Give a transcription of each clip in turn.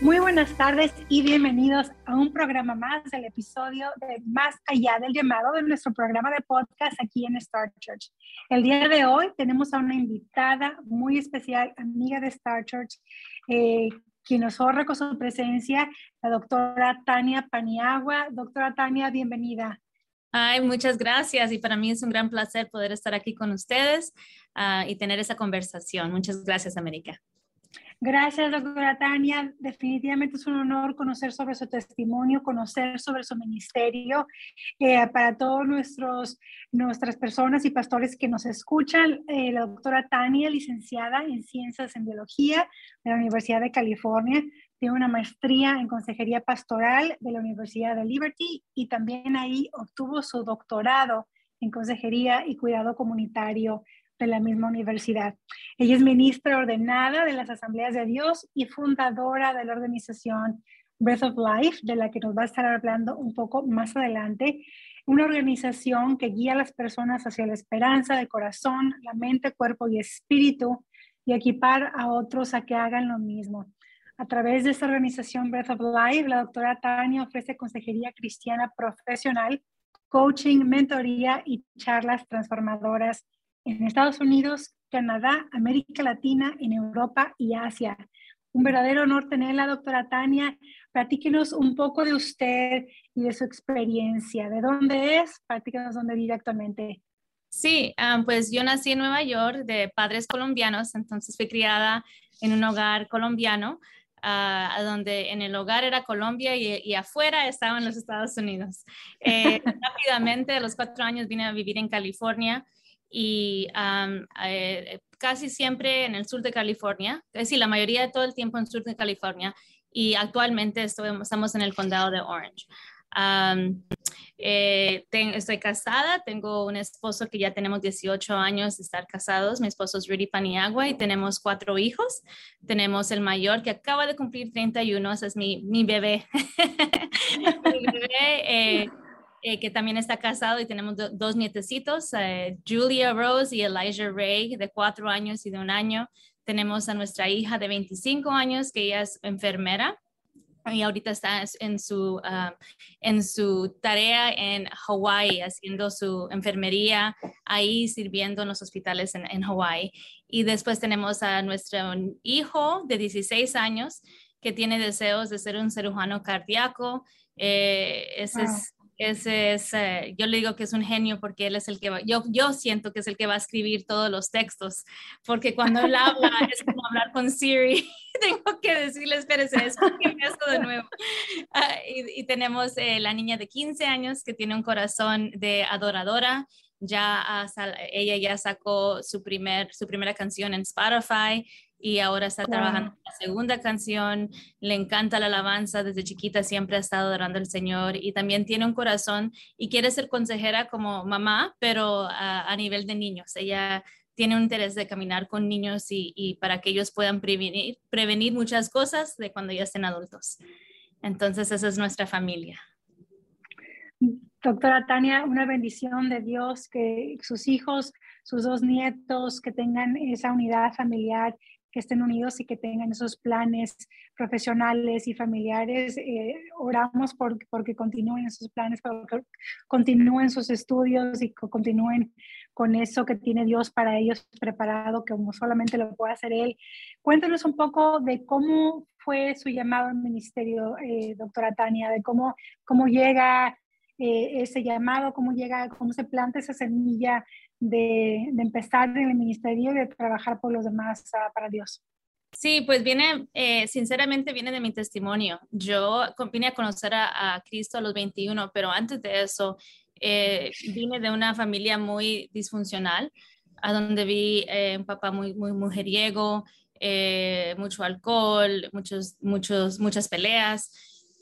Muy buenas tardes y bienvenidos a un programa más del episodio de Más allá del llamado de nuestro programa de podcast aquí en Star Church. El día de hoy tenemos a una invitada muy especial, amiga de Star Church, eh, quien nos honra con su presencia, la doctora Tania Paniagua. Doctora Tania, bienvenida. Ay, muchas gracias y para mí es un gran placer poder estar aquí con ustedes uh, y tener esa conversación. Muchas gracias, América. Gracias, doctora Tania. Definitivamente es un honor conocer sobre su testimonio, conocer sobre su ministerio. Eh, para todos nuestros, nuestras personas y pastores que nos escuchan, eh, la doctora Tania, licenciada en Ciencias en Biología de la Universidad de California, tiene una maestría en Consejería Pastoral de la Universidad de Liberty y también ahí obtuvo su doctorado en Consejería y Cuidado Comunitario de la misma universidad. Ella es ministra ordenada de las Asambleas de Dios y fundadora de la organización Breath of Life, de la que nos va a estar hablando un poco más adelante. Una organización que guía a las personas hacia la esperanza de corazón, la mente, cuerpo y espíritu y equipar a otros a que hagan lo mismo. A través de esta organización Breath of Life, la doctora Tania ofrece consejería cristiana profesional, coaching, mentoría y charlas transformadoras en Estados Unidos, Canadá, América Latina, en Europa y Asia. Un verdadero honor tenerla, doctora Tania. Platíquenos un poco de usted y de su experiencia. ¿De dónde es? Platíquenos dónde vive actualmente. Sí, um, pues yo nací en Nueva York de padres colombianos, entonces fui criada en un hogar colombiano, uh, donde en el hogar era Colombia y, y, afuera estaban los Estados Unidos. Eh, rápidamente, a los cuatro años vine a vivir en California y eh, casi siempre en el sur de California, es decir, la mayoría de todo el tiempo en el sur de California y actualmente estamos en el condado de Orange. Eh, estoy casada, tengo un esposo que ya tenemos 18 años de estar casados, mi esposo es Rudy Paniagua y tenemos cuatro hijos. Tenemos el mayor que acaba de cumplir 31, ese es mi, mi bebé. mi bebé eh, eh, que también está casado y tenemos dos nietecitos, eh, Julia Rose y Elijah Ray, de cuatro años y de un año. Tenemos a nuestra hija de 25 años, que ella es enfermera y ahorita está en su, ah, en su tarea en Hawaii, haciendo su enfermería ahí, sirviendo en los hospitales en, en Hawaii. Y después tenemos a nuestro hijo de 16 años que tiene deseos de ser un cirujano cardíaco. Eh, ese es ese es, eh, yo le digo que es un genio porque él es el que va, yo, yo siento que es el que va a escribir todos los textos, porque cuando él habla es como hablar con Siri, tengo que decirle, espérese, escúcheme esto de nuevo. Ah, y, tenemos eh, la niña de 15 años que tiene un corazón de adoradora, ya ella ya sacó su, primer, su primera canción en Spotify, y ahora está trabajando en la segunda canción, le encanta la alabanza, desde chiquita siempre ha estado adorando al Señor y también tiene un corazón y quiere ser consejera como mamá, pero a, nivel de niños. Ella tiene un interés de caminar con niños y, para que ellos puedan prevenir, prevenir muchas cosas de cuando ya estén adultos. Entonces, esa es nuestra familia. Doctora Tania, una bendición de Dios que sus hijos, sus dos nietos, que tengan esa unidad familiar que estén unidos y que tengan esos planes profesionales y familiares. Eh, oramos por, porque continúen esos planes, porque continúen sus estudios y continúen con eso que tiene Dios para ellos preparado, que como solamente lo puede hacer Él. Cuéntanos un poco de cómo fue su llamado al ministerio, eh, doctora Tania, de cómo, cómo llega eh, ese llamado, cómo llega, cómo se planta esa semilla de, empezar en el ministerio y de trabajar por los demás uh, para Dios. Sí, pues viene, eh, sinceramente viene de mi testimonio. Yo vine a conocer a, Cristo a los 21, pero antes de eso eh, vine de una familia muy disfuncional, a donde vi eh, un papá muy, muy mujeriego, mucho alcohol, muchos, muchos, muchas peleas.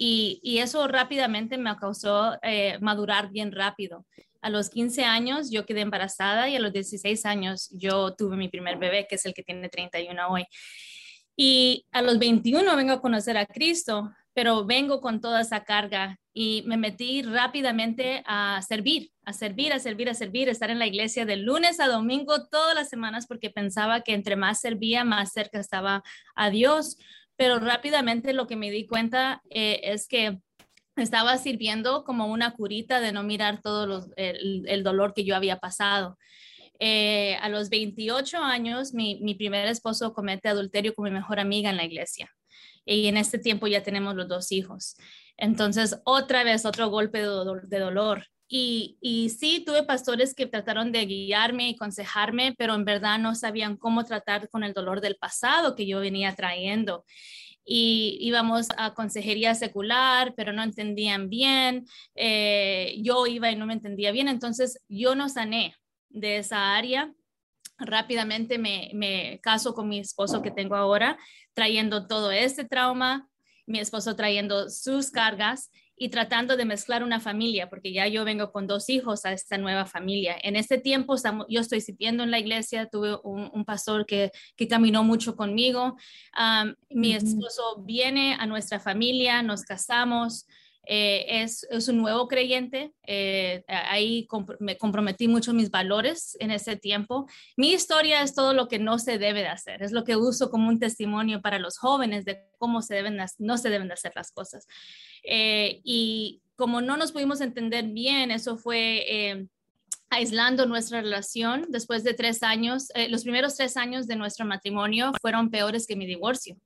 Y, y, eso rápidamente me causó madurar bien rápido. A los 15 años yo quedé embarazada y a los 16 años yo tuve mi primer bebé, que es el que tiene 31 hoy. Y a los 21 vengo a conocer a Cristo, pero vengo con toda esa carga y me metí rápidamente a servir, a servir, a servir, a servir, estar en la iglesia de lunes a domingo todas las semanas porque pensaba que entre más servía, más cerca estaba a Dios. Pero rápidamente lo que me di cuenta eh, es que estaba sirviendo como una curita de no mirar todo el, dolor que yo había pasado. Eh, a los 28 años, mi, mi primer esposo comete adulterio con mi mejor amiga en la iglesia y en este tiempo ya tenemos los dos hijos. Entonces, otra vez, otro golpe de, dolor. Y, y, sí, tuve pastores que trataron de guiarme y aconsejarme, pero en verdad no sabían cómo tratar con el dolor del pasado que yo venía trayendo. Y íbamos a consejería secular, pero no entendían bien. Eh, yo iba y no me entendía bien. Entonces, yo no sané de esa área rápidamente me, me, caso con mi esposo que tengo ahora, trayendo todo este trauma, mi esposo trayendo sus cargas y tratando de mezclar una familia, porque ya yo vengo con dos hijos a esta nueva familia. En este tiempo yo estoy sirviendo en la iglesia, tuve un, pastor que, que, caminó mucho conmigo. mi esposo viene a nuestra familia, nos casamos, eh, es, es, un nuevo creyente. Eh, ahí me comprometí mucho mis valores en ese tiempo. Mi historia es todo lo que no se debe de hacer. Es lo que uso como un testimonio para los jóvenes de cómo se deben, no se deben de hacer las cosas. Eh, y como no nos pudimos entender bien, eso fue aislando nuestra relación después de tres años. los primeros tres años de nuestro matrimonio fueron peores que mi divorcio.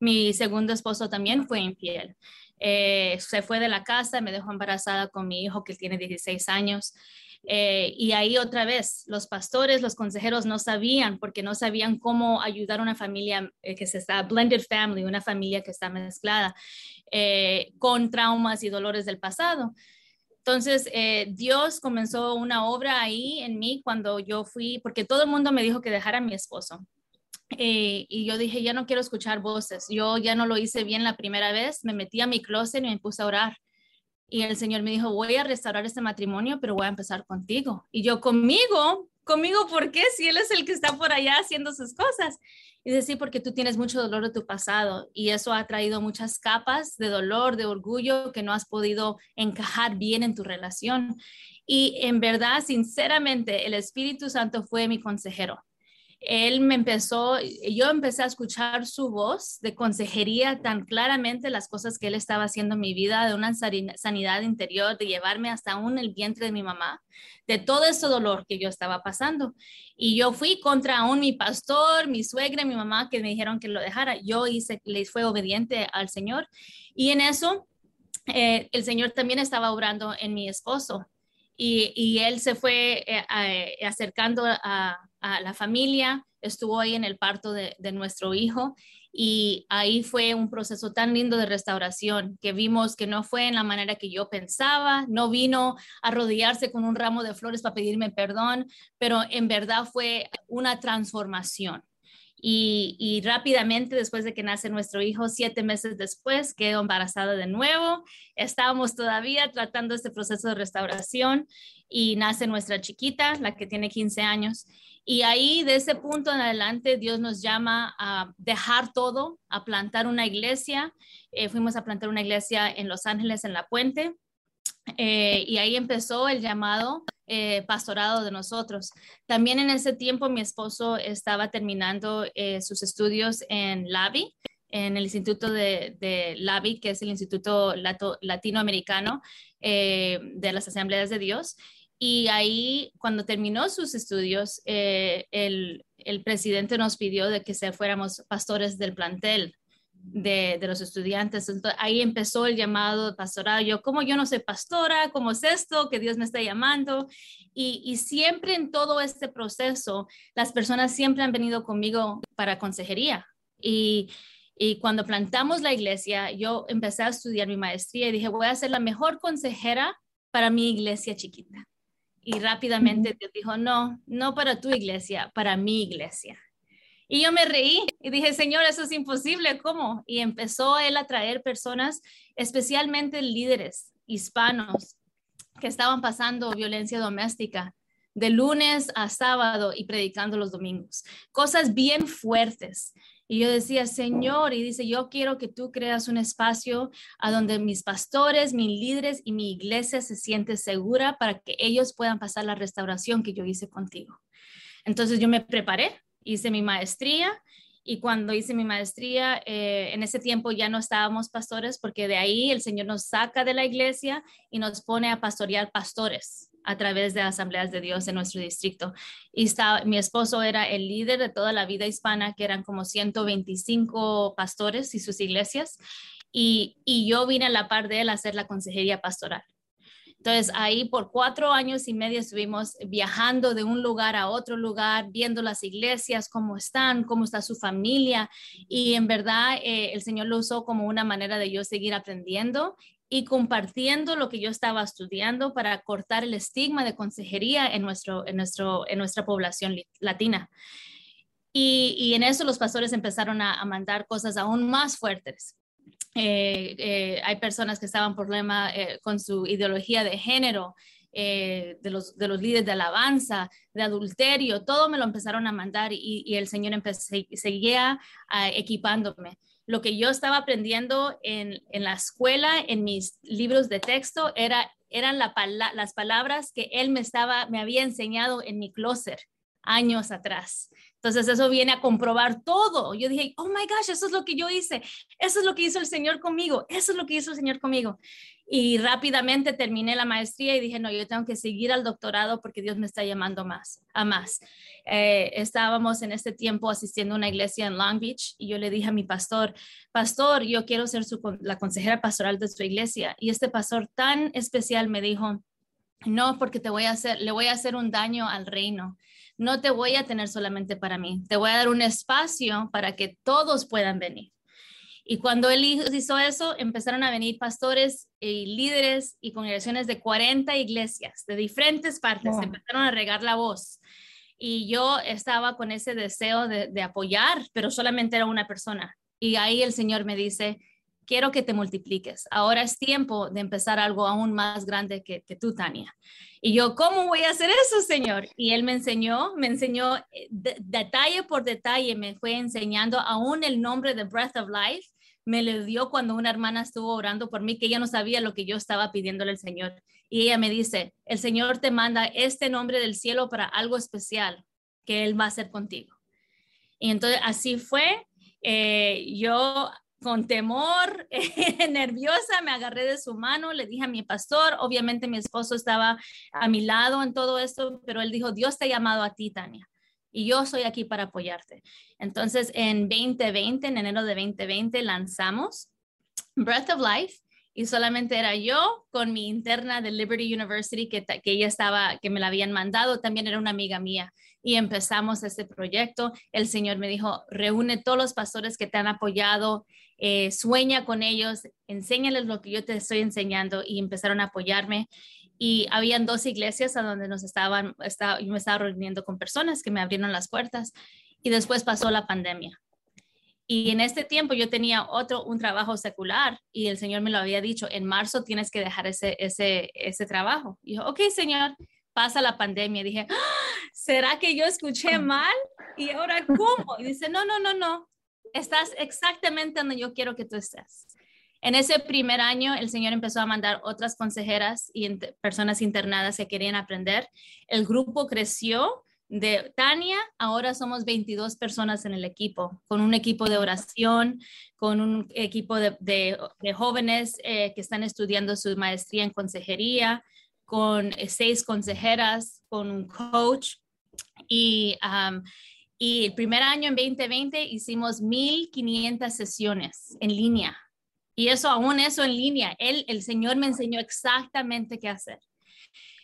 Mi segundo esposo también fue infiel. Eh, se fue de la casa, me dejó embarazada con mi hijo que tiene 16 años. Eh, y ahí otra vez, los pastores, los consejeros no sabían, porque no sabían cómo ayudar a una familia eh, que se está, blended family, una familia que está mezclada, con traumas y dolores del pasado. Entonces, Dios comenzó una obra ahí en mí cuando yo fui, porque todo el mundo me dijo que dejara a mi esposo. Eh, y yo dije, ya no quiero escuchar voces. Yo ya no lo hice bien la primera vez. Me metí a mi closet y me puse a orar. Y el Señor me dijo, voy a restaurar este matrimonio, pero voy a empezar contigo. Y yo, conmigo, conmigo, ¿por qué? Si Él es el que está por allá haciendo sus cosas. Y sí, porque tú tienes mucho dolor de tu pasado y eso ha traído muchas capas de dolor, de orgullo que no has podido encajar bien en tu relación. Y en verdad, sinceramente, el Espíritu Santo fue mi consejero él me empezó, yo empecé a escuchar su voz de consejería tan claramente las cosas que él estaba haciendo en mi vida, de una sanidad interior, de llevarme hasta aún el vientre de mi mamá, de todo ese dolor que yo estaba pasando. Y yo fui contra aún mi pastor, mi suegra mi mamá que me dijeron que lo dejara. Yo hice, les fue obediente al Señor. Y en eso, eh, el Señor también estaba obrando en mi esposo. Y, él se fue eh, acercando a la familia, estuvo ahí en el parto de, nuestro hijo y ahí fue un proceso tan lindo de restauración que vimos que no fue en la manera que yo pensaba, no vino a rodearse con un ramo de flores para pedirme perdón, pero en verdad fue una transformación. Y, rápidamente, después de que nace nuestro hijo, siete meses después, quedó embarazada de nuevo. Estábamos todavía tratando este proceso de restauración y nace nuestra chiquita, la que tiene 15 años. Y ahí, de ese punto en adelante, Dios nos llama a dejar todo, a plantar una iglesia. Eh, fuimos a plantar una iglesia en Los Ángeles, en La Puente. Eh, y ahí empezó el llamado eh, pastorado de nosotros. También en ese tiempo mi esposo estaba terminando sus estudios en LAVI, en el Instituto de, de LAVI, que es el Instituto Latinoamericano de las Asambleas de Dios. Y ahí, cuando terminó sus estudios, eh, el, presidente nos pidió de que se fuéramos pastores del plantel de, los estudiantes. Entonces, ahí empezó el llamado pastorado. Yo, como yo no soy pastora, ¿cómo es esto? Que Dios me está llamando. Y, siempre en todo este proceso, las personas siempre han venido conmigo para consejería. Y, y cuando plantamos la iglesia, yo empecé a estudiar mi maestría y dije, voy a ser la mejor consejera para mi iglesia chiquita. Y rápidamente Dios dijo, no, no para tu iglesia, para mi iglesia. Y yo me reí y dije, Señor, eso es imposible, ¿cómo? Y empezó Él a traer personas, especialmente líderes hispanos, que estaban pasando violencia doméstica de lunes a sábado y predicando los domingos. Cosas bien fuertes. Y yo decía, Señor, y dice, yo quiero que tú creas un espacio a donde mis pastores, mis líderes y mi iglesia se siente segura para que ellos puedan pasar la restauración que yo hice contigo. Entonces yo me preparé, hice mi maestría y cuando hice mi maestría, eh, en ese tiempo ya no estábamos pastores porque de ahí el Señor nos saca de la iglesia y nos pone a pastorear pastores a través de asambleas de Dios en nuestro distrito. Y mi esposo era el líder de toda la vida hispana, que eran como 125 pastores y sus iglesias. Y, y yo vine a la par de él a hacer la consejería pastoral. Entonces ahí por cuatro años y medio estuvimos viajando de un lugar a otro lugar, viendo las iglesias, cómo están, cómo está su familia. Y en verdad eh, el Señor lo usó como una manera de yo seguir aprendiendo y compartiendo lo que yo estaba estudiando para cortar el estigma de consejería en, nuestro, en, nuestro, en nuestra población latina. Y, en eso los pastores empezaron a, a mandar cosas aún más fuertes. Eh, eh, hay personas que estaban problema eh, con su ideología de género, de, los, de los líderes de alabanza, de adulterio, todo me lo empezaron a mandar y, el Señor empezó, seguía ah, equipándome. Lo que yo estaba aprendiendo en, la escuela, en mis libros de texto, era, eran las palabras que él me, estaba, me había enseñado en mi closet años atrás. Entonces eso viene a comprobar todo. Yo dije, oh my gosh, eso es lo que yo hice, eso es lo que hizo el Señor conmigo, eso es lo que hizo el Señor conmigo. Y rápidamente terminé la maestría y dije, no, yo tengo que seguir al doctorado porque Dios me está llamando más, a más. Eh, estábamos en este tiempo asistiendo a una iglesia en Long Beach y yo le dije a mi pastor, pastor, yo quiero ser su, la consejera pastoral de su iglesia. Y este pastor tan especial me dijo, no, porque te voy a hacer, le voy a hacer un daño al reino no te voy a tener solamente para mí, te voy a dar un espacio para que todos puedan venir. Y cuando él hizo eso, empezaron a venir pastores y líderes y congregaciones de 40 iglesias de diferentes partes, empezaron a regar la voz. Y yo estaba con ese deseo de apoyar, pero solamente era una persona. Y ahí el Señor me dice, quiero que te multipliques. Ahora es tiempo de empezar algo aún más grande que, tú, Tania. Y yo, ¿cómo voy a hacer eso, Señor? Y Él me enseñó, me enseñó eh, detalle por detalle, me fue enseñando aún el nombre de Breath of Life. Me lo dio cuando una hermana estuvo orando por mí, que ella no sabía lo que yo estaba pidiéndole al Señor. Y ella me dice, el Señor te manda este nombre del cielo para algo especial que Él va a hacer contigo. Y entonces así fue. Eh, yo con temor, nerviosa, me agarré de su mano, le dije a mi pastor, obviamente mi esposo estaba a mi lado en todo esto, pero él dijo, Dios te ha llamado a ti, Tania, y yo soy aquí para apoyarte. Entonces, en 2020, en enero de 2020, lanzamos Breath of Life y solamente era yo con mi interna de Liberty University que, que ella estaba, que me la habían mandado, también era una amiga mía y empezamos este proyecto. El Señor me dijo, reúne todos los pastores que te han apoyado, eh, sueña con ellos, enséñales lo que yo te estoy enseñando y empezaron a apoyarme. Y habían dos iglesias a donde nos estaban, estaba, yo me estaba reuniendo con personas que me abrieron las puertas y después pasó la pandemia. Y en este tiempo yo tenía otro, un trabajo secular y el Señor me lo había dicho, en marzo tienes que dejar ese, ese, ese trabajo. Y yo, ok, Señor, pasa la pandemia. dije, ¡Ah! ¿será que yo escuché mal? Y ahora, ¿cómo? Y dice, no, no, no, no, estás exactamente donde yo quiero que tú estés. En ese primer año, el Señor empezó a mandar otras consejeras y personas internadas que querían aprender. El grupo creció de Tania, ahora somos 22 personas en el equipo, con un equipo de oración, con un equipo de, jóvenes eh, que están estudiando su maestría en consejería, con eh, seis consejeras, con un coach. Y, y el primer año en 2020 hicimos 1.500 sesiones en línea. Y eso, aún eso en línea, él, el Señor me enseñó exactamente qué hacer.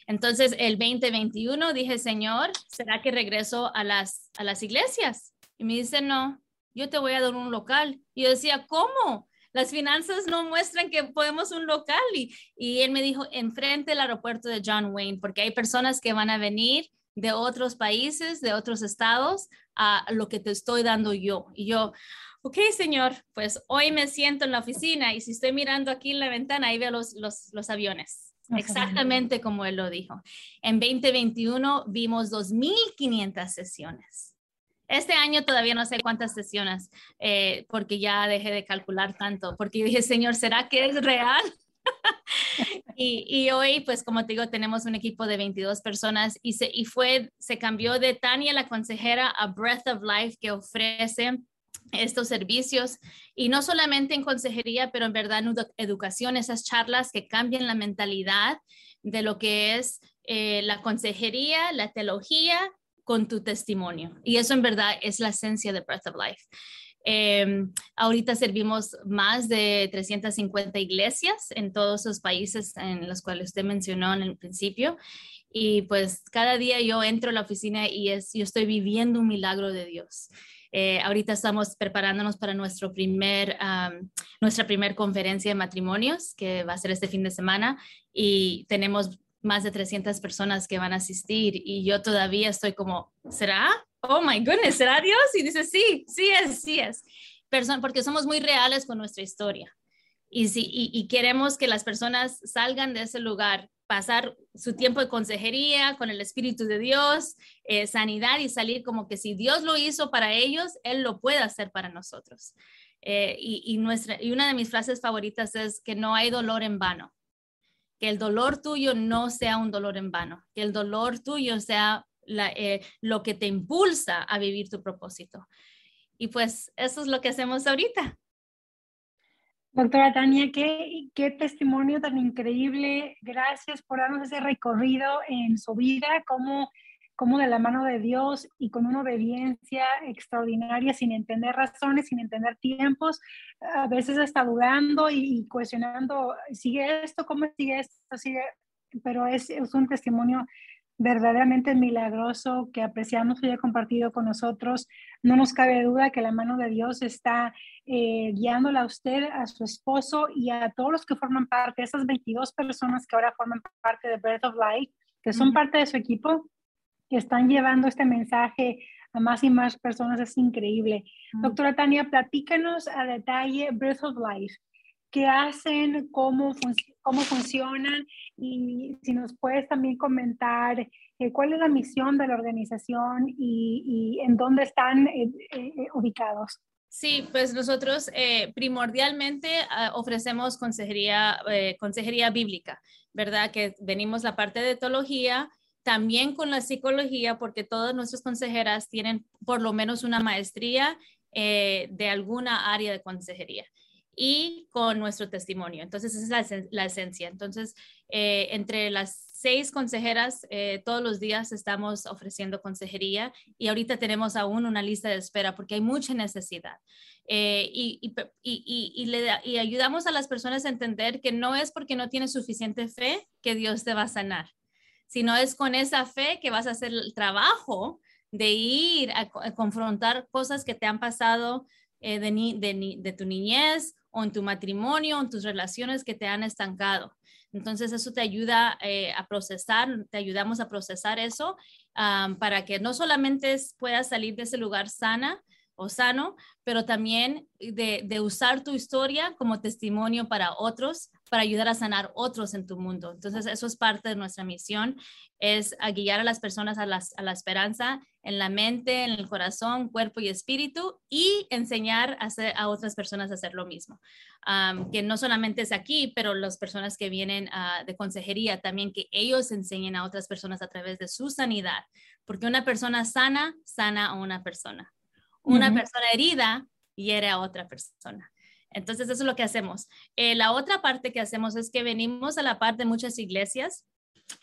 Entonces, el 2021 dije, Señor, ¿será que regreso a las, a las iglesias? Y me dice, no, yo te voy a dar un local. Y yo decía, ¿cómo? Las finanzas no muestran que podemos un local. Y, y él me dijo, enfrente del aeropuerto de John Wayne, porque hay personas que van a venir de otros países, de otros estados, a lo que te estoy dando yo. Y yo, ok, señor, pues hoy me siento en la oficina y si estoy mirando aquí en la ventana, ahí veo los, los, los aviones exactamente como él lo dijo. En 2021 vimos 2.500 sesiones. Este año todavía no sé cuántas sesiones, eh, porque ya dejé de calcular tanto, porque dije, Señor, ¿será que es real? y, hoy, pues como te digo, tenemos un equipo de 22 personas y se, y fue, se cambió de Tania, la consejera, a Breath of Life, que ofrece estos servicios y no solamente en consejería, pero en verdad en educación, esas charlas que cambian la mentalidad de lo que es eh, la consejería, la teología con tu testimonio. Y eso en verdad es la esencia de Breath of Life. Em, ahorita servimos más de 350 iglesias en todos los países en los cuales usted mencionó en el principio. Y pues cada día yo entro a la oficina y es, yo estoy viviendo un milagro de Dios. Eh, ahorita estamos preparándonos para nuestro primer, nuestra primera conferencia de matrimonios que va a ser este fin de semana y tenemos más de 300 personas que van a asistir y yo todavía estoy como, ¿será? Oh my goodness, ¿será Dios? Y dice, sí, sí es, sí es. porque somos muy reales con nuestra historia. Y, si, y, queremos que las personas salgan de ese lugar, pasar su tiempo de consejería con el Espíritu de Dios, eh, sanidad y salir como que si Dios lo hizo para ellos, Él lo puede hacer para nosotros. Eh, y, y, nuestra, y una de mis frases favoritas es que no hay dolor en vano, que el dolor tuyo no sea un dolor en vano, que el dolor tuyo sea eh, lo que te impulsa a vivir tu propósito. Y pues eso es lo que hacemos ahorita. Doctora Tania, qué, qué testimonio tan increíble. Gracias por darnos ese recorrido en su vida, como, como de la mano de Dios y con una obediencia extraordinaria, sin entender razones, sin entender tiempos, a veces está dudando y, cuestionando, ¿sigue esto? ¿Cómo sigue esto? ¿Sigue? Pero es, es un testimonio verdaderamente milagroso que apreciamos que haya compartido con nosotros. No nos cabe duda que la mano de Dios está eh, guiándola a usted, a su esposo y a todos los que forman parte, esas 22 personas que ahora forman parte de Breath of Life, que son parte de su equipo, que están llevando este mensaje a más y más personas. Es increíble. Doctora Tania, platícanos a detalle Breath of Life qué hacen, cómo, cómo funcionan y si nos puedes también comentar eh, cuál es la misión de la organización y, en dónde están eh, eh, ubicados. Sí, pues nosotros primordialmente ah, ofrecemos consejería, consejería bíblica, ¿verdad? Que venimos la parte de teología, también con la psicología, porque todas nuestras consejeras tienen por lo menos una maestría de alguna área de consejería y con nuestro testimonio. Entonces, esa es la, esencia. Entonces, eh, entre las seis consejeras, eh, todos los días estamos ofreciendo consejería y ahorita tenemos aún una lista de espera porque hay mucha necesidad. Eh, y, y, y, le y ayudamos a las personas a entender que no es porque no tienes suficiente fe que Dios te va a sanar, sino es con esa fe que vas a hacer el trabajo de ir a, confrontar cosas que te han pasado de, de, de, tu niñez o en tu matrimonio, en tus relaciones que te han estancado. Entonces eso te ayuda eh, a procesar, te ayudamos a procesar eso para que no solamente puedas salir de ese lugar sana o sano, pero también de, de usar tu historia como testimonio para otros para ayudar a sanar otros en tu mundo. Entonces, eso es parte de nuestra misión, es a guiar a las personas a, a la esperanza en la mente, en el corazón, cuerpo y espíritu y enseñar a, a otras personas a hacer lo mismo. que no solamente es aquí, pero las personas que vienen ah, de consejería también, que ellos enseñen a otras personas a través de su sanidad, porque una persona sana, sana a una persona. Una persona herida hiere a otra persona. Entonces, eso es lo que hacemos. Eh, la otra parte que hacemos es que venimos a la parte de muchas iglesias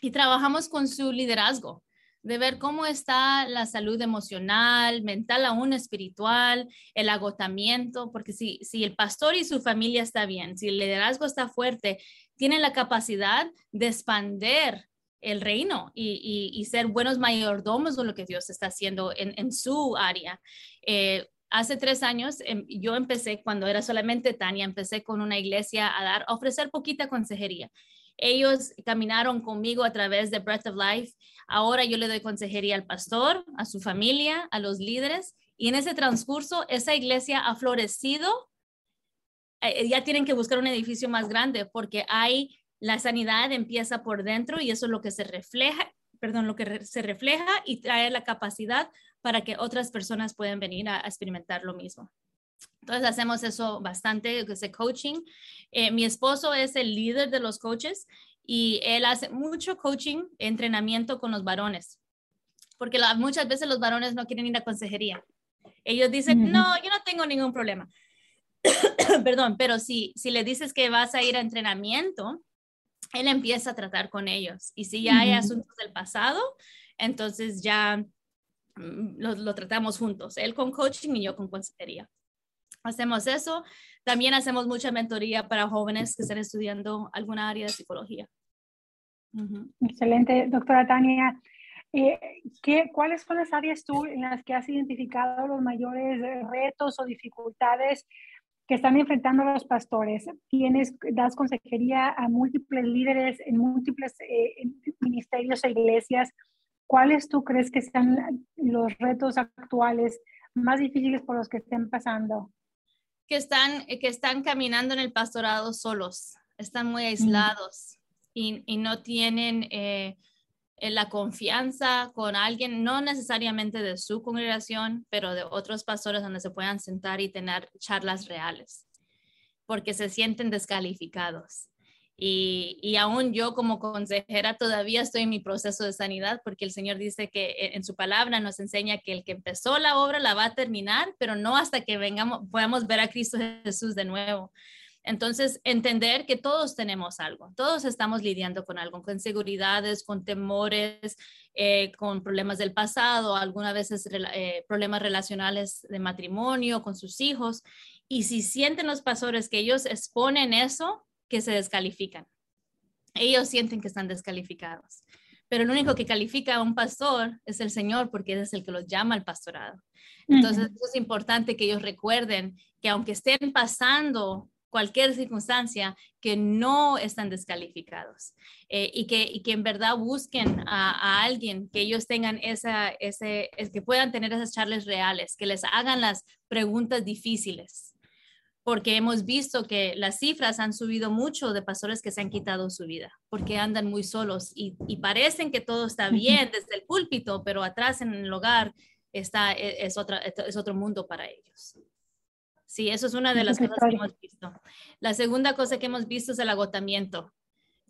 y trabajamos con su liderazgo, de ver cómo está la salud emocional, mental, aún espiritual, el agotamiento, porque si, si el pastor y su familia está bien, si el liderazgo está fuerte, tienen la capacidad de expander el reino y, ser buenos mayordomos de lo que Dios está haciendo en, su área. Eh, hace tres años em, yo empecé, cuando era solamente Tania, empecé con una iglesia a dar, a ofrecer poquita consejería. Ellos caminaron conmigo a través de Breath of Life. Ahora yo le doy consejería al pastor, a su familia, a los líderes. Y en ese transcurso, esa iglesia ha florecido. Eh, ya tienen que buscar un edificio más grande porque hay La sanidad empieza por dentro y eso es lo que se refleja, perdón, lo que se refleja y trae la capacidad para que otras personas puedan venir a, experimentar lo mismo. Entonces hacemos eso bastante, ese coaching. Eh, mi esposo es el líder de los coaches y él hace mucho coaching, entrenamiento con los varones, porque muchas veces los varones no quieren ir a consejería. Ellos dicen, no, yo no tengo ningún problema. Perdón, pero si, si le dices que vas a ir a entrenamiento, él empieza a tratar con ellos. Y si ya hay asuntos del pasado, entonces ya mm, lo, tratamos juntos, él con coaching y yo con consejería. Hacemos eso. También hacemos mucha mentoría para jóvenes que están estudiando alguna área de psicología. Excelente, doctora Tania. Eh, ¿qué, ¿Cuáles son las áreas tú en las que has identificado los mayores retos o dificultades que están enfrentando los pastores. Tienes, das consejería a múltiples líderes en múltiples eh, ministerios e iglesias. ¿Cuáles tú crees que sean los retos actuales más difíciles por los que estén pasando? Que están, que están caminando en el pastorado solos, están muy aislados y, y, no tienen eh, la confianza con alguien, no necesariamente de su congregación, pero de otros pastores donde se puedan sentar y tener charlas reales, porque se sienten descalificados. Y, y, aún yo como consejera todavía estoy en mi proceso de sanidad porque el Señor dice que en su palabra nos enseña que el que empezó la obra la va a terminar, pero no hasta que vengamos, podamos ver a Cristo Jesús de nuevo. Entonces, entender que todos tenemos algo, todos estamos lidiando con algo, con inseguridades, con temores, eh, con problemas del pasado, algunas veces eh, problemas relacionales de matrimonio, con sus hijos. Y si sienten los pastores que ellos exponen eso, que se descalifican. Ellos sienten que están descalificados. Pero el único que califica a un pastor es el Señor, porque es el que los llama al pastorado. Entonces, es importante que ellos recuerden que aunque estén pasando cualquier circunstancia que no están descalificados eh, y, que, y que en verdad busquen a, alguien que ellos tengan esa, ese, que puedan tener esas charlas reales, que les hagan las preguntas difíciles, porque hemos visto que las cifras han subido mucho de pastores que se han quitado su vida, porque andan muy solos y, y parecen que todo está bien desde el púlpito, pero atrás en el hogar está, e, es, otra, es otro mundo para ellos. Sí, eso es una de las cosas que hemos visto. La segunda cosa que hemos visto es el agotamiento,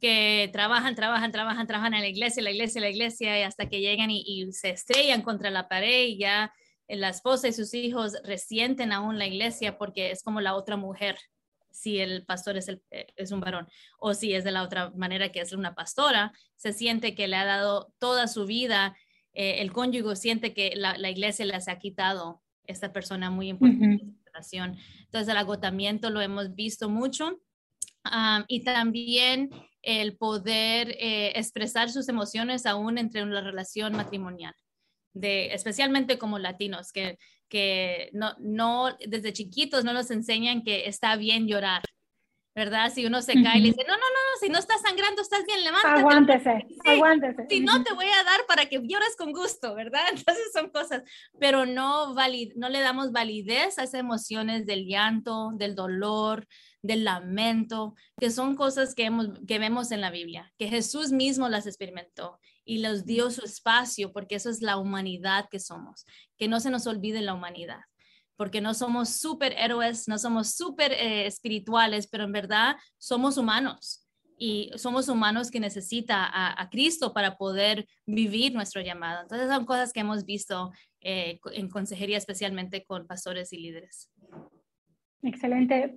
que trabajan, trabajan, trabajan, trabajan en la iglesia, la iglesia, la iglesia, y hasta que llegan y, se estrellan contra la pared y ya la esposa y sus hijos resienten aún la iglesia porque es como la otra mujer, si el pastor es, el, eh, es un varón, o si es de la otra manera que es una pastora, se siente que le ha dado toda su vida, eh, el cónyuge siente que la, la iglesia les ha quitado esta persona muy importante. Entonces, el agotamiento lo hemos visto mucho. y también el poder eh, expresar sus emociones aún entre una relación matrimonial, de, especialmente como latinos, que, que no, no, desde chiquitos no nos enseñan que está bien llorar, ¿verdad? Si uno se cae y le dice, no, no, no, si no estás sangrando, estás bien, levántate. Aguántese, aguántese. Si no, te voy a dar para que llores con gusto, ¿verdad? Entonces son cosas, pero no, valid no le damos validez a esas emociones del llanto, del dolor, del lamento, que son cosas que, hemos, que vemos en la Biblia, que Jesús mismo las experimentó y los dio su espacio, porque eso es la humanidad que somos, que no se nos olvide la humanidad porque no somos superhéroes, no somos súper eh, espirituales, pero en verdad somos humanos y somos humanos que necesita a, Cristo para poder vivir nuestro llamado. Entonces son cosas que hemos visto eh, en consejería, especialmente con pastores y líderes. Excelente,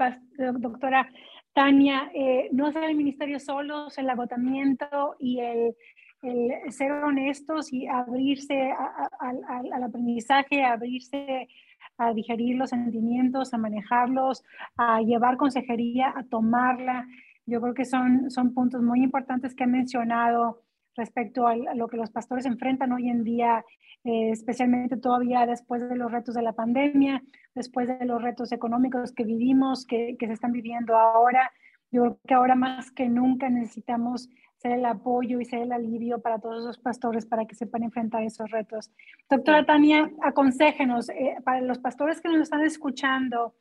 doctora Tania. Eh, no ser el ministerio solos, el agotamiento y el, ser honestos y abrirse al aprendizaje, abrirse a digerir los sentimientos, a manejarlos, a llevar consejería, a tomarla. Yo creo que son, son puntos muy importantes que he mencionado respecto a lo que los pastores enfrentan hoy en día, eh, especialmente todavía después de los retos de la pandemia, después de los retos económicos que vivimos, que, que se están viviendo ahora. Yo creo que ahora más que nunca necesitamos ser el apoyo y ser el alivio para todos los pastores para que sepan enfrentar esos retos. Doctora Tania, aconséjenos, eh, para los pastores que nos están escuchando,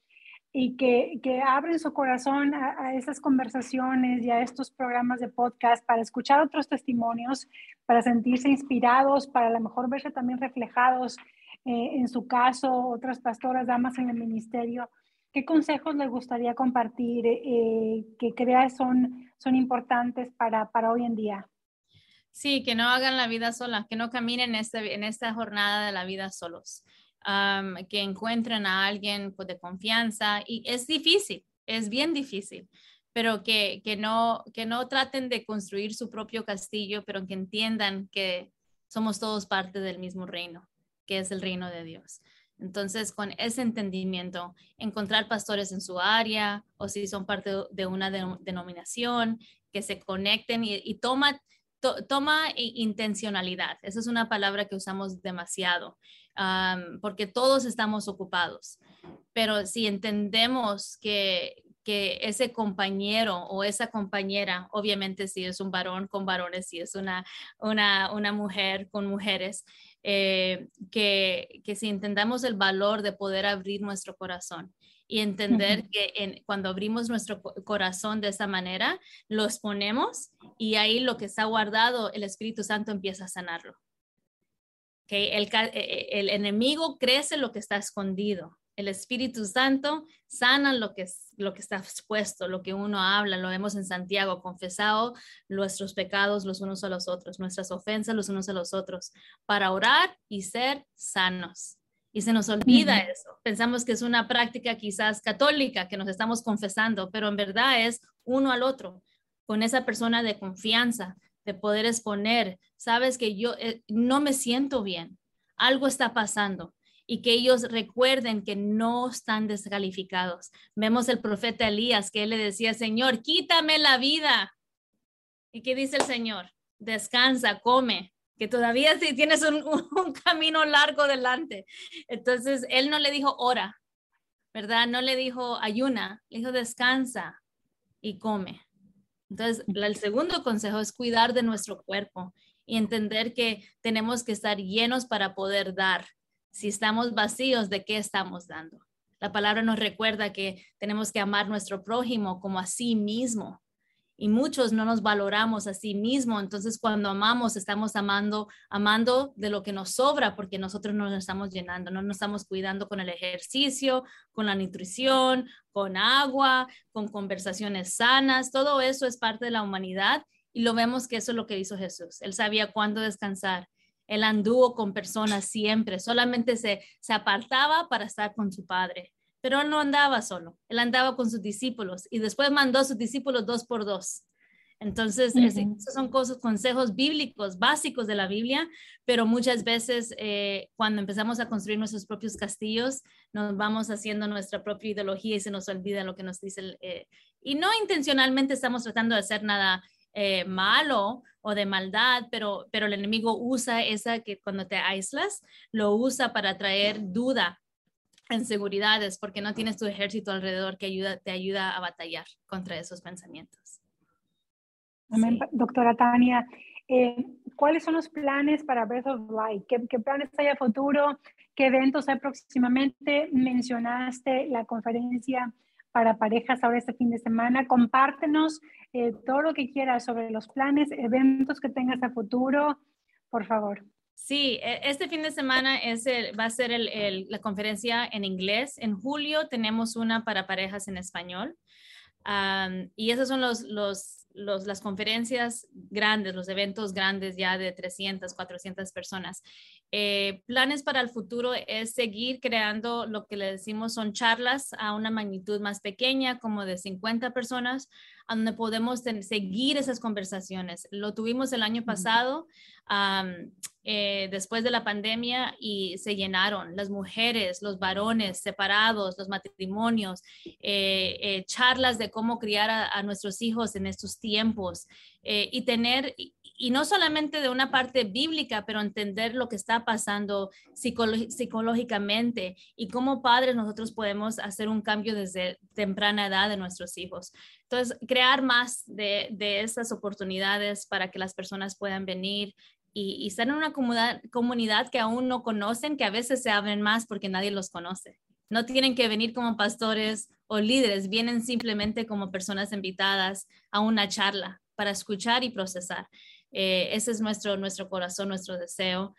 y que, que abren su corazón a, a, esas conversaciones y a estos programas de podcast para escuchar otros testimonios, para sentirse inspirados, para a lo mejor verse también reflejados eh, en su caso, otras pastoras, damas en el ministerio. ¿Qué consejos les gustaría compartir eh, que creas son, son importantes para, para hoy en día? Sí, que no hagan la vida sola, que no caminen en, este, en esta jornada de la vida solos que encuentren a alguien pues, de confianza y es difícil, es bien difícil, pero que, que, no, que no traten de construir su propio castillo, pero que entiendan que somos todos parte del mismo reino, que es el reino de Dios. Entonces, con ese entendimiento, encontrar pastores en su área o si son parte de una denominación, que se conecten y, toma, toma intencionalidad. Esa es una palabra que usamos demasiado porque todos estamos ocupados. Pero si entendemos que, que ese compañero o esa compañera, obviamente si es un varón con varones, si es una, una, una mujer con mujeres, eh, que, que, si entendamos el valor de poder abrir nuestro corazón y entender que en, cuando abrimos nuestro corazón de esa manera, lo exponemos y ahí lo que está guardado, el Espíritu Santo empieza a sanarlo. El, eh, eh, el, enemigo crece lo que está escondido. El Espíritu Santo sana lo que, lo que está expuesto, lo que uno habla. Lo vemos en Santiago, confesado nuestros pecados los unos a los otros, nuestras ofensas los unos a los otros, para orar y ser sanos. Y se nos olvida eso. Pensamos que es una práctica quizás católica que nos estamos confesando, pero en verdad es uno al otro, con esa persona de confianza, de poder exponer, sabes que yo eh, no me siento bien, algo está pasando y que ellos recuerden que no están descalificados. Vemos el profeta Elías que él le decía, Señor, quítame la vida. ¿Y qué dice el Señor? Descansa, come, que todavía tienes un, un, camino largo delante. Entonces, él no le dijo ora, ¿verdad? No le dijo ayuna, le dijo descansa y come. Entonces, el segundo consejo es cuidar de nuestro cuerpo y entender que tenemos que estar llenos para poder dar. Si estamos vacíos, ¿de qué estamos dando? La palabra nos recuerda que tenemos que amar nuestro prójimo como a sí mismo y muchos no nos valoramos a sí mismo. Entonces, cuando amamos, estamos amando, amando de lo que nos sobra porque nosotros no nos estamos llenando, no nos estamos cuidando con el ejercicio, con la nutrición, con agua, con conversaciones sanas. Todo eso es parte de la humanidad y lo vemos que eso es lo que hizo Jesús. Él sabía cuándo descansar. Él anduvo con personas siempre, solamente se, se apartaba para estar con su Padre pero él no andaba solo, él andaba con sus discípulos y después mandó a sus discípulos dos por dos. Entonces, esos son cosas, consejos bíblicos básicos de la Biblia, pero muchas veces eh, cuando empezamos a construir nuestros propios castillos, nos vamos haciendo nuestra propia ideología y se nos olvida lo que nos dice. El, eh, y no intencionalmente estamos tratando de hacer nada eh, malo o de maldad, pero, pero el enemigo usa esa que cuando te aíslas, lo usa para traer duda inseguridades porque no tienes tu ejército alrededor que ayuda, te ayuda a batallar contra esos pensamientos. Amén, doctora Tania. Eh, ¿Cuáles son los planes para Breath of Life? ¿Qué, planes hay a futuro? ¿Qué eventos hay próximamente? Mencionaste la conferencia para parejas ahora este fin de semana. Compártenos eh, todo lo que quieras sobre los planes, eventos que tengas a futuro, por favor. Sí, e, este fin de semana es va a ser la conferencia en inglés. En julio tenemos una para parejas en español. y esas son los, las conferencias grandes, los eventos grandes ya de 300, 400 personas. Eh, planes para el futuro es seguir creando lo que le decimos son charlas a una magnitud más pequeña, como de 50 personas, donde podemos seguir esas conversaciones. Lo tuvimos el año pasado, eh, después de la pandemia, y se llenaron las mujeres, los varones separados, los matrimonios, eh, charlas de cómo criar a, nuestros hijos en estos tiempos y tener y no solamente de una parte bíblica, pero entender lo que está pasando psicológicamente y cómo padres nosotros podemos hacer un cambio desde temprana edad de nuestros hijos. Entonces, crear más de, de esas oportunidades para que las personas puedan venir y, y estar en una comunidad, comunidad que aún no conocen, que a veces se abren más porque nadie los conoce. No tienen que venir como pastores o líderes, vienen simplemente como personas invitadas a una charla para escuchar y procesar. Eh, ese es nuestro, nuestro corazón, nuestro deseo.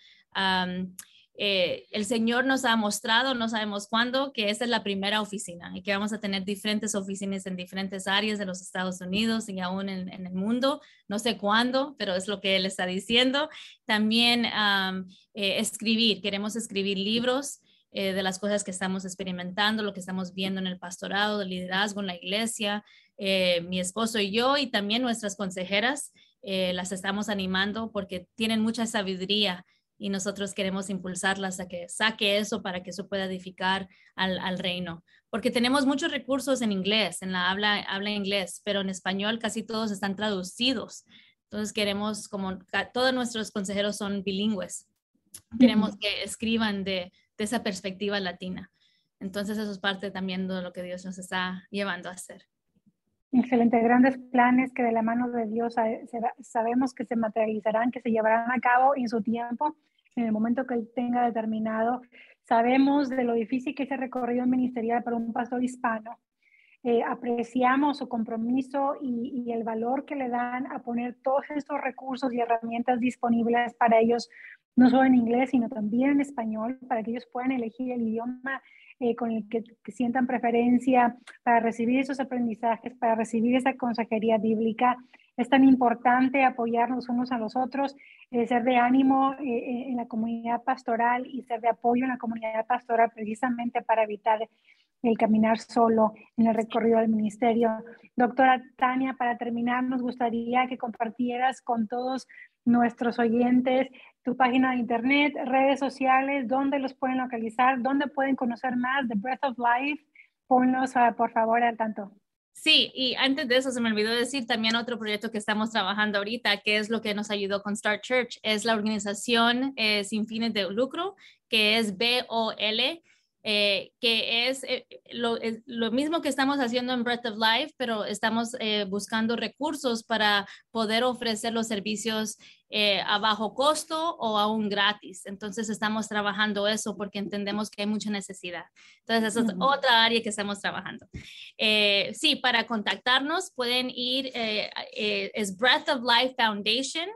Eh, el Señor nos ha mostrado, no sabemos cuándo, que esta es la primera oficina y que vamos a tener diferentes oficinas en diferentes áreas de los Estados Unidos y aún en, el mundo. No sé cuándo, pero es lo que Él está diciendo. También eh, escribir, queremos escribir libros. De las cosas que estamos experimentando, lo que estamos viendo en el pastorado, el liderazgo en la iglesia, mi esposo y yo, y también nuestras consejeras, las estamos animando porque tienen mucha sabiduría y nosotros queremos impulsarlas a que saque eso para que eso pueda edificar al, reino. Porque tenemos muchos recursos en inglés, en la habla, habla inglés, pero en español casi todos están traducidos. Entonces queremos, como todos nuestros consejeros son bilingües, queremos que escriban de, de esa perspectiva latina. Entonces eso es parte también de lo que Dios nos está llevando a hacer. Excelente, grandes planes que de la mano de Dios sabemos que se materializarán, que se llevarán a cabo en su tiempo en el momento que él tenga determinado. Sabemos de lo difícil que es el recorrido ministerial para un pastor hispano. Eh, apreciamos su compromiso y, y, el valor que le dan a poner todos estos recursos y herramientas disponibles para ellos, no solo en inglés, sino también en español, para que ellos puedan elegir el idioma eh, con el que, sientan preferencia para recibir esos aprendizajes, para recibir esa consejería bíblica. Es tan importante apoyarnos unos a los otros, eh, ser de ánimo eh, en la comunidad pastoral y ser de apoyo en la comunidad pastoral precisamente para evitar el caminar solo en el recorrido del ministerio. Doctora Tania, para terminar, nos gustaría que compartieras con todos nuestros oyentes tu página de internet, redes sociales, dónde los pueden localizar, dónde pueden conocer más de Breath of Life. Ponlos, uh, por favor, al tanto. Sí, y antes de eso se me olvidó decir también otro proyecto que estamos trabajando ahorita, que es lo que nos ayudó con Start Church, es la organización eh, sin fines de lucro, que es BOL, eh, que es, eh, lo, lo, mismo que estamos haciendo en Breath of Life, pero estamos eh, buscando recursos para poder ofrecer los servicios a bajo costo o aún gratis. Entonces estamos trabajando eso porque entendemos que hay mucha necesidad. Entonces, esa es otra área que estamos trabajando. sí, para contactarnos pueden ir, es Breath of Life Foundation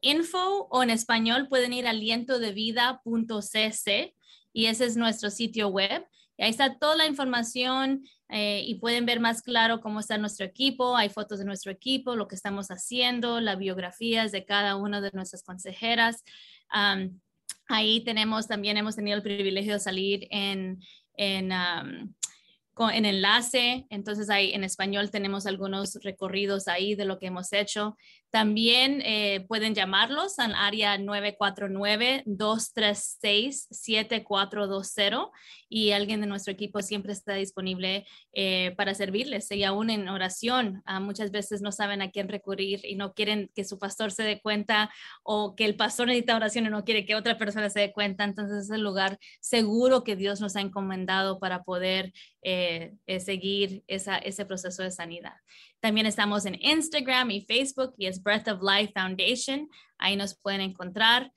.info o en español pueden ir alientodevida.cc y ese es nuestro sitio web. Ahí está toda la información eh, y pueden ver más claro cómo está nuestro equipo. Hay fotos de nuestro equipo, lo que estamos haciendo, las biografías de cada una de nuestras consejeras. ahí tenemos, también hemos tenido el privilegio de salir en en enlace, entonces ahí en español tenemos algunos recorridos ahí de lo que hemos hecho. También eh, pueden llamarlos al área 949-236-7420 y alguien de nuestro equipo siempre está disponible eh, para servirles y aún en oración. Ah, muchas veces no saben a quién recurrir y no quieren que su pastor se dé cuenta o que el pastor necesita oración y no quiere que otra persona se dé cuenta. Entonces es el lugar seguro que Dios nos ha encomendado para poder eh, seguir ese proceso de sanidad. También estamos en Instagram y Facebook y es Breath of Life Foundation. Ahí nos pueden encontrar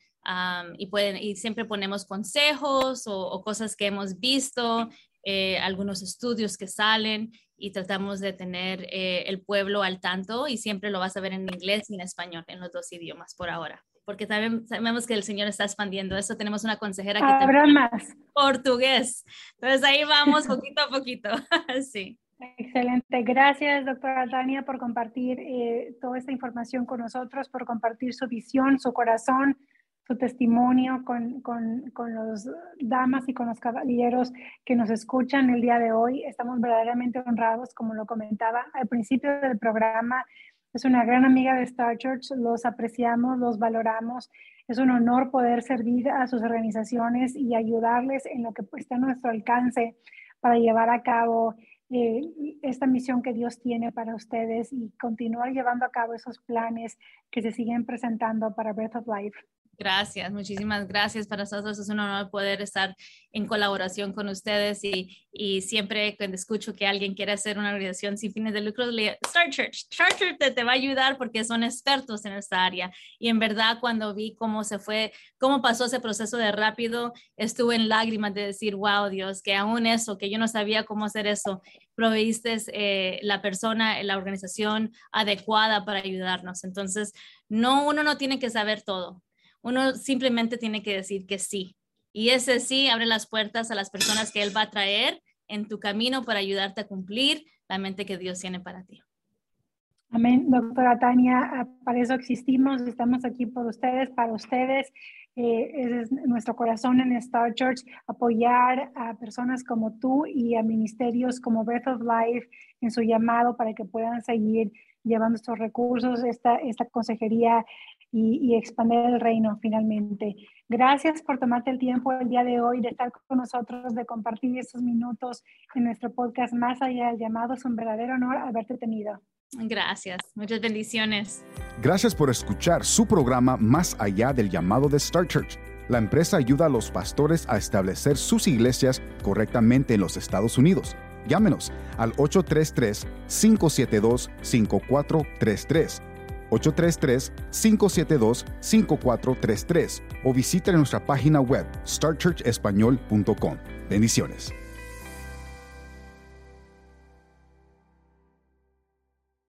y, pueden, y siempre ponemos consejos o, cosas que hemos visto, eh, algunos estudios que salen y tratamos de tener eh, el pueblo al tanto y siempre lo vas a ver en inglés y en español, en los dos idiomas por ahora. Porque sabemos que el Señor está expandiendo eso. Tenemos una consejera que Habrá más. portugués. Entonces ahí vamos poquito a poquito. sí. Excelente. Gracias, doctora Tania, por compartir eh, toda esta información con nosotros, por compartir su visión, su corazón, su testimonio con, con, con los damas y con los caballeros que nos escuchan el día de hoy. Estamos verdaderamente honrados, como lo comentaba al principio del programa. Es una gran amiga de Star Church, los apreciamos, los valoramos. Es un honor poder servir a sus organizaciones y ayudarles en lo que está a nuestro alcance para llevar a cabo eh, esta misión que Dios tiene para ustedes y continuar llevando a cabo esos planes que se siguen presentando para Breath of Life. Gracias, muchísimas gracias. Para nosotros es un honor poder estar en colaboración con ustedes y, y siempre cuando escucho que alguien quiere hacer una organización sin fines de lucro, le Start Church. Start Church te, te, va a ayudar porque son expertos en esta área. Y en verdad cuando vi cómo se fue, cómo pasó ese proceso de rápido, estuve en lágrimas de decir, wow, Dios, que aún eso, que yo no sabía cómo hacer eso, proveíste eh, la persona, la organización adecuada para ayudarnos. Entonces, no, uno no tiene que saber todo uno simplemente tiene que decir que sí. Y ese sí abre las puertas a las personas que Él va a traer en tu camino para ayudarte a cumplir la mente que Dios tiene para ti. Amén, doctora Tania, ah, para eso existimos, estamos aquí por ustedes, para ustedes. Eh, ese es nuestro corazón en Star Church, apoyar a personas como tú y a ministerios como Breath of Life en su llamado para que puedan seguir llevando estos recursos, esta, esta consejería y, expandir el reino finalmente. Gracias por tomarte el tiempo el día de hoy de estar con nosotros, de compartir estos minutos en nuestro podcast Más allá del llamado. Es un verdadero honor haberte tenido. Gracias, muchas bendiciones. Gracias por escuchar su programa Más allá del llamado de Star Church. La empresa ayuda a los pastores a establecer sus iglesias correctamente en los Estados Unidos. Llámenos al 833-572-5433 833-572-5433 o visite nuestra página web startchurchespañol.com. Bendiciones.